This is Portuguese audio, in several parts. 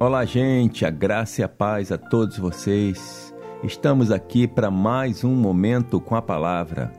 Olá, gente, a graça e a paz a todos vocês. Estamos aqui para mais um momento com a palavra.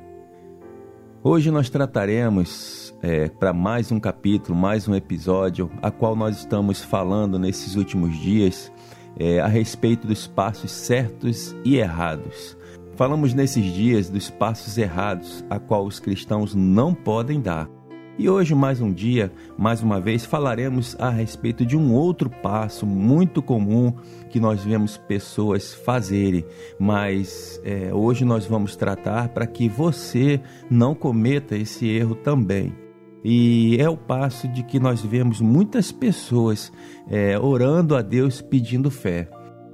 Hoje nós trataremos é, para mais um capítulo, mais um episódio, a qual nós estamos falando nesses últimos dias é, a respeito dos passos certos e errados. Falamos nesses dias dos passos errados, a qual os cristãos não podem dar. E hoje, mais um dia, mais uma vez, falaremos a respeito de um outro passo muito comum que nós vemos pessoas fazerem, mas é, hoje nós vamos tratar para que você não cometa esse erro também. E é o passo de que nós vemos muitas pessoas é, orando a Deus pedindo fé.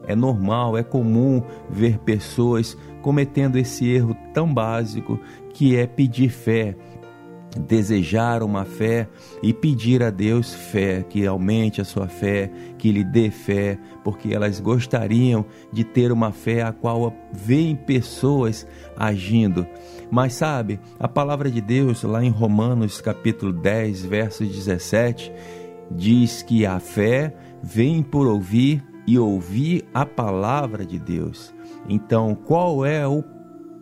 É normal, é comum ver pessoas cometendo esse erro tão básico que é pedir fé desejar uma fé e pedir a Deus fé, que aumente a sua fé, que lhe dê fé, porque elas gostariam de ter uma fé a qual veem pessoas agindo. Mas sabe, a palavra de Deus lá em Romanos capítulo 10, verso 17, diz que a fé vem por ouvir e ouvir a palavra de Deus. Então, qual é o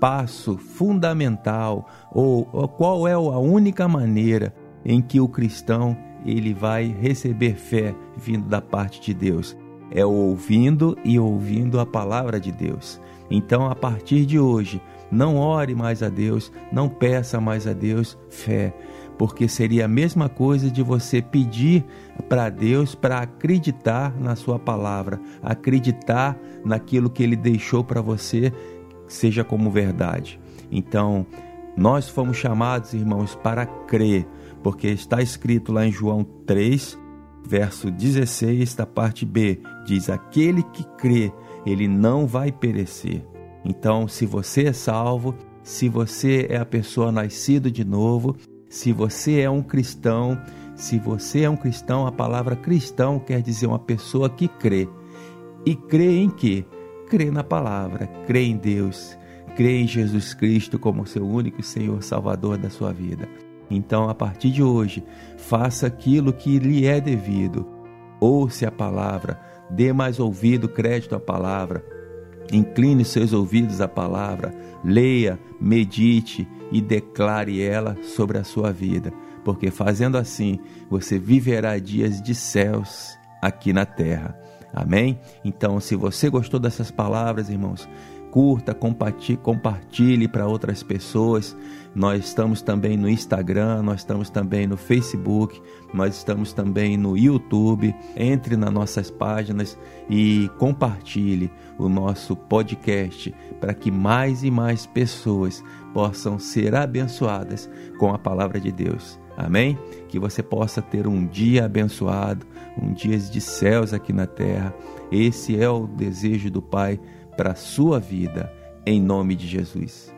passo fundamental ou, qual é a única maneira em que o cristão ele vai receber fé vindo da parte de Deus? É ouvindo e ouvindo a palavra de Deus. Então, a partir de hoje, não ore mais a Deus, não peça mais a Deus fé, porque seria a mesma coisa de você pedir para Deus para acreditar na sua palavra, acreditar naquilo que ele deixou para você seja como verdade. Então, nós fomos chamados, irmãos, para crer, porque está escrito lá em João 3, verso 16, da parte B, diz: Aquele que crê, ele não vai perecer. Então, se você é salvo, se você é a pessoa nascida de novo, se você é um cristão, se você é um cristão, a palavra cristão quer dizer uma pessoa que crê. E crê em quê? Crê na palavra, crê em Deus, crê em Jesus Cristo como seu único Senhor Salvador da sua vida. Então, a partir de hoje, faça aquilo que lhe é devido. Ouça a palavra, dê mais ouvido, crédito à palavra. Incline seus ouvidos à palavra, leia, medite e declare ela sobre a sua vida, porque fazendo assim, você viverá dias de céus aqui na terra. Amém? Então, se você gostou dessas palavras, irmãos, curta, compartilhe, para outras pessoas. Nós estamos também no Instagram, nós estamos também no Facebook, nós estamos também no YouTube. Entre nas nossas páginas e compartilhe o nosso podcast para que mais e mais pessoas possam ser abençoadas com a palavra de Deus. Amém? Que você possa ter um dia abençoado, um dia de céus aqui na terra. Esse é o desejo do Pai para a sua vida, em nome de Jesus.